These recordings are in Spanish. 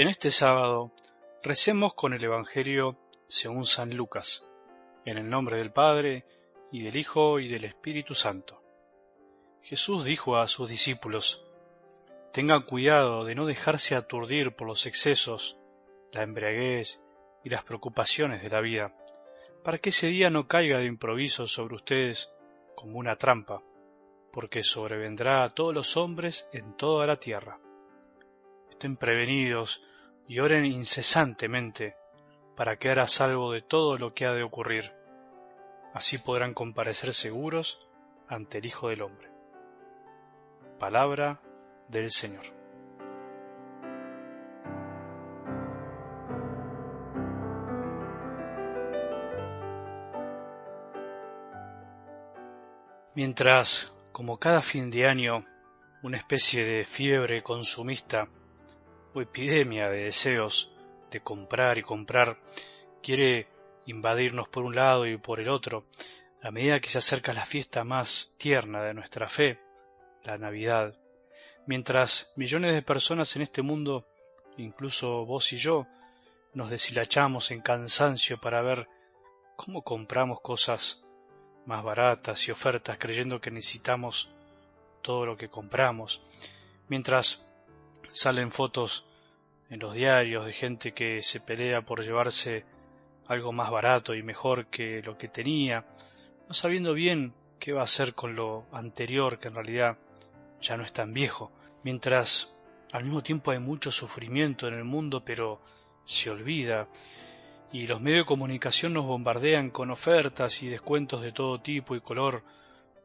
En este sábado recemos con el Evangelio según San Lucas, en el nombre del Padre, y del Hijo, y del Espíritu Santo. Jesús dijo a sus discípulos, Tengan cuidado de no dejarse aturdir por los excesos, la embriaguez y las preocupaciones de la vida, para que ese día no caiga de improviso sobre ustedes como una trampa, porque sobrevendrá a todos los hombres en toda la tierra. Estén prevenidos y oren incesantemente para quedar a salvo de todo lo que ha de ocurrir. Así podrán comparecer seguros ante el Hijo del Hombre. Palabra del Señor. Mientras, como cada fin de año, una especie de fiebre consumista epidemia de deseos de comprar y comprar. Quiere invadirnos por un lado y por el otro, a medida que se acerca la fiesta más tierna de nuestra fe, la Navidad, mientras millones de personas en este mundo, incluso vos y yo, nos deshilachamos en cansancio para ver cómo compramos cosas más baratas y ofertas creyendo que necesitamos todo lo que compramos, mientras salen fotos en los diarios de gente que se pelea por llevarse algo más barato y mejor que lo que tenía, no sabiendo bien qué va a hacer con lo anterior que en realidad ya no es tan viejo, mientras al mismo tiempo hay mucho sufrimiento en el mundo pero se olvida. Y los medios de comunicación nos bombardean con ofertas y descuentos de todo tipo y color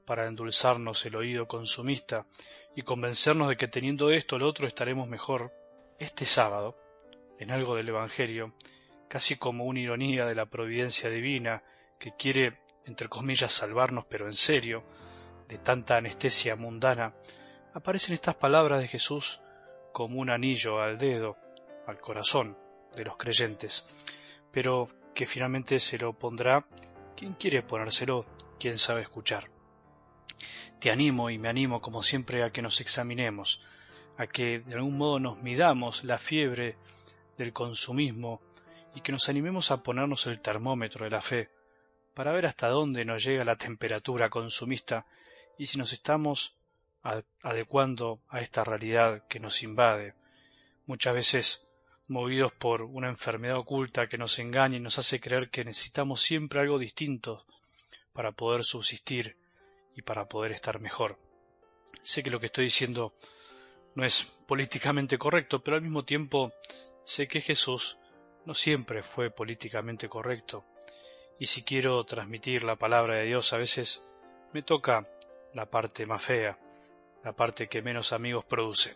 para endulzarnos el oído consumista y convencernos de que teniendo esto lo otro estaremos mejor. Este sábado, en algo del Evangelio, casi como una ironía de la providencia divina que quiere, entre comillas, salvarnos, pero en serio, de tanta anestesia mundana, aparecen estas palabras de Jesús como un anillo al dedo, al corazón de los creyentes pero que finalmente se lo pondrá quien quiere ponérselo, quien sabe escuchar. Te animo y me animo como siempre a que nos examinemos, a que de algún modo nos midamos la fiebre del consumismo y que nos animemos a ponernos el termómetro de la fe, para ver hasta dónde nos llega la temperatura consumista y si nos estamos adecuando a esta realidad que nos invade. Muchas veces movidos por una enfermedad oculta que nos engaña y nos hace creer que necesitamos siempre algo distinto para poder subsistir y para poder estar mejor. Sé que lo que estoy diciendo no es políticamente correcto, pero al mismo tiempo sé que Jesús no siempre fue políticamente correcto. Y si quiero transmitir la palabra de Dios, a veces me toca la parte más fea, la parte que menos amigos produce.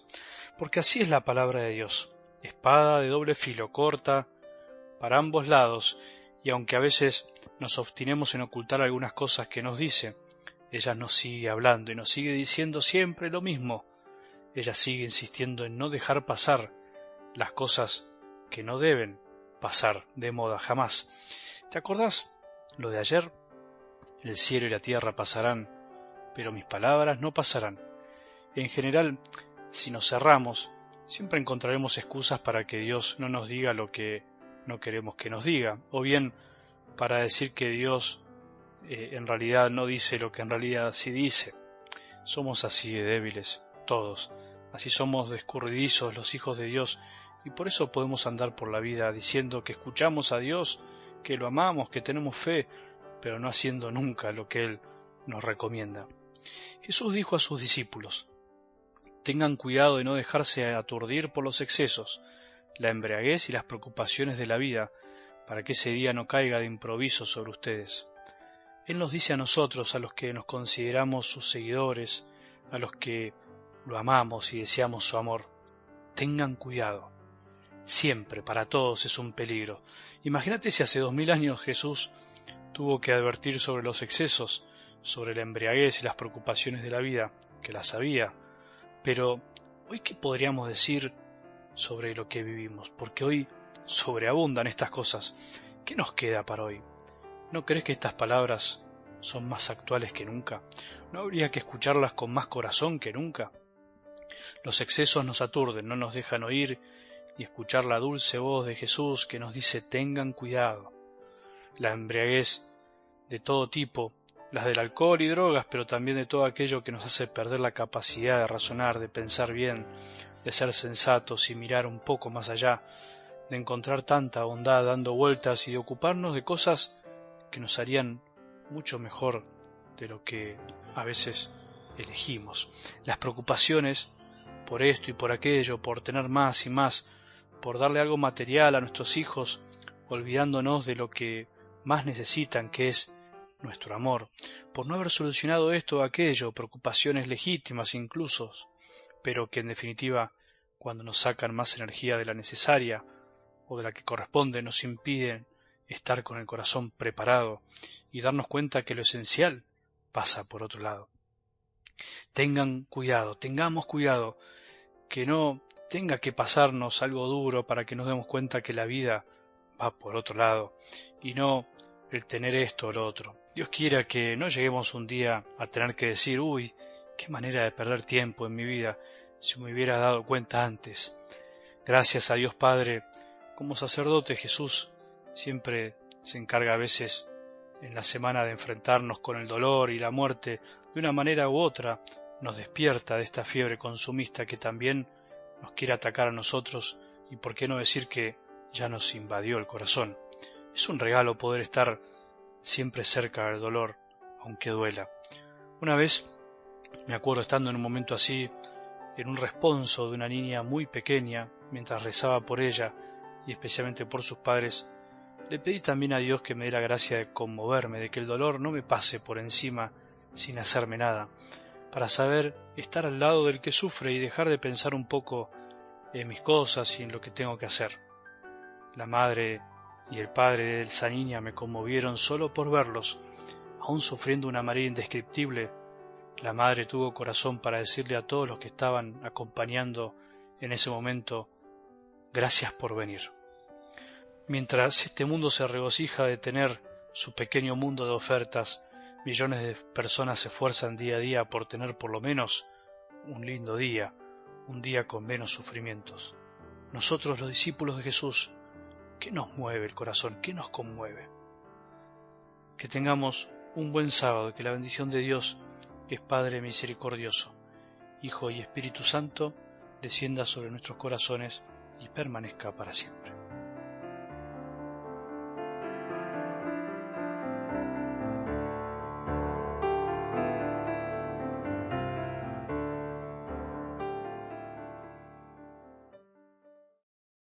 Porque así es la palabra de Dios espada de doble filo, corta para ambos lados, y aunque a veces nos obstinemos en ocultar algunas cosas que nos dice, ella nos sigue hablando y nos sigue diciendo siempre lo mismo. Ella sigue insistiendo en no dejar pasar las cosas que no deben pasar de moda jamás. ¿Te acordás lo de ayer? El cielo y la tierra pasarán, pero mis palabras no pasarán. En general, si nos cerramos siempre encontraremos excusas para que Dios no nos diga lo que no queremos que nos diga, o bien para decir que Dios eh, en realidad no dice lo que en realidad sí dice. Somos así débiles, todos, así somos descurridizos los hijos de Dios, y por eso podemos andar por la vida diciendo que escuchamos a Dios, que lo amamos, que tenemos fe, pero no haciendo nunca lo que Él nos recomienda. Jesús dijo a sus discípulos, Tengan cuidado de no dejarse aturdir por los excesos, la embriaguez y las preocupaciones de la vida, para que ese día no caiga de improviso sobre ustedes. Él nos dice a nosotros, a los que nos consideramos sus seguidores, a los que lo amamos y deseamos su amor, tengan cuidado. Siempre, para todos es un peligro. Imagínate si hace dos mil años Jesús tuvo que advertir sobre los excesos, sobre la embriaguez y las preocupaciones de la vida, que las sabía, pero hoy qué podríamos decir sobre lo que vivimos, porque hoy sobreabundan estas cosas. ¿Qué nos queda para hoy? ¿No crees que estas palabras son más actuales que nunca? ¿No habría que escucharlas con más corazón que nunca? Los excesos nos aturden, no nos dejan oír y escuchar la dulce voz de Jesús que nos dice tengan cuidado. La embriaguez de todo tipo, las del alcohol y drogas, pero también de todo aquello que nos hace perder la capacidad de razonar, de pensar bien, de ser sensatos y mirar un poco más allá, de encontrar tanta bondad dando vueltas y de ocuparnos de cosas que nos harían mucho mejor de lo que a veces elegimos. Las preocupaciones por esto y por aquello, por tener más y más, por darle algo material a nuestros hijos, olvidándonos de lo que más necesitan, que es nuestro amor, por no haber solucionado esto o aquello, preocupaciones legítimas incluso, pero que en definitiva, cuando nos sacan más energía de la necesaria o de la que corresponde, nos impiden estar con el corazón preparado y darnos cuenta que lo esencial pasa por otro lado. Tengan cuidado, tengamos cuidado, que no tenga que pasarnos algo duro para que nos demos cuenta que la vida va por otro lado y no el tener esto o lo otro. Dios quiera que no lleguemos un día a tener que decir, uy, qué manera de perder tiempo en mi vida si me hubiera dado cuenta antes. Gracias a Dios Padre, como sacerdote Jesús siempre se encarga a veces en la semana de enfrentarnos con el dolor y la muerte de una manera u otra, nos despierta de esta fiebre consumista que también nos quiere atacar a nosotros y por qué no decir que ya nos invadió el corazón. Es un regalo poder estar siempre cerca del dolor, aunque duela. Una vez me acuerdo estando en un momento así, en un responso de una niña muy pequeña, mientras rezaba por ella y especialmente por sus padres, le pedí también a Dios que me diera gracia de conmoverme, de que el dolor no me pase por encima sin hacerme nada, para saber estar al lado del que sufre y dejar de pensar un poco en mis cosas y en lo que tengo que hacer. La madre y el padre de esa niña me conmovieron solo por verlos, aún sufriendo una marea indescriptible. La madre tuvo corazón para decirle a todos los que estaban acompañando en ese momento, gracias por venir. Mientras este mundo se regocija de tener su pequeño mundo de ofertas, millones de personas se esfuerzan día a día por tener por lo menos un lindo día, un día con menos sufrimientos. Nosotros los discípulos de Jesús, ¿qué nos mueve el corazón? ¿Qué nos conmueve? Que tengamos un buen sábado, que la bendición de Dios, que es Padre misericordioso, Hijo y Espíritu Santo, descienda sobre nuestros corazones y permanezca para siempre.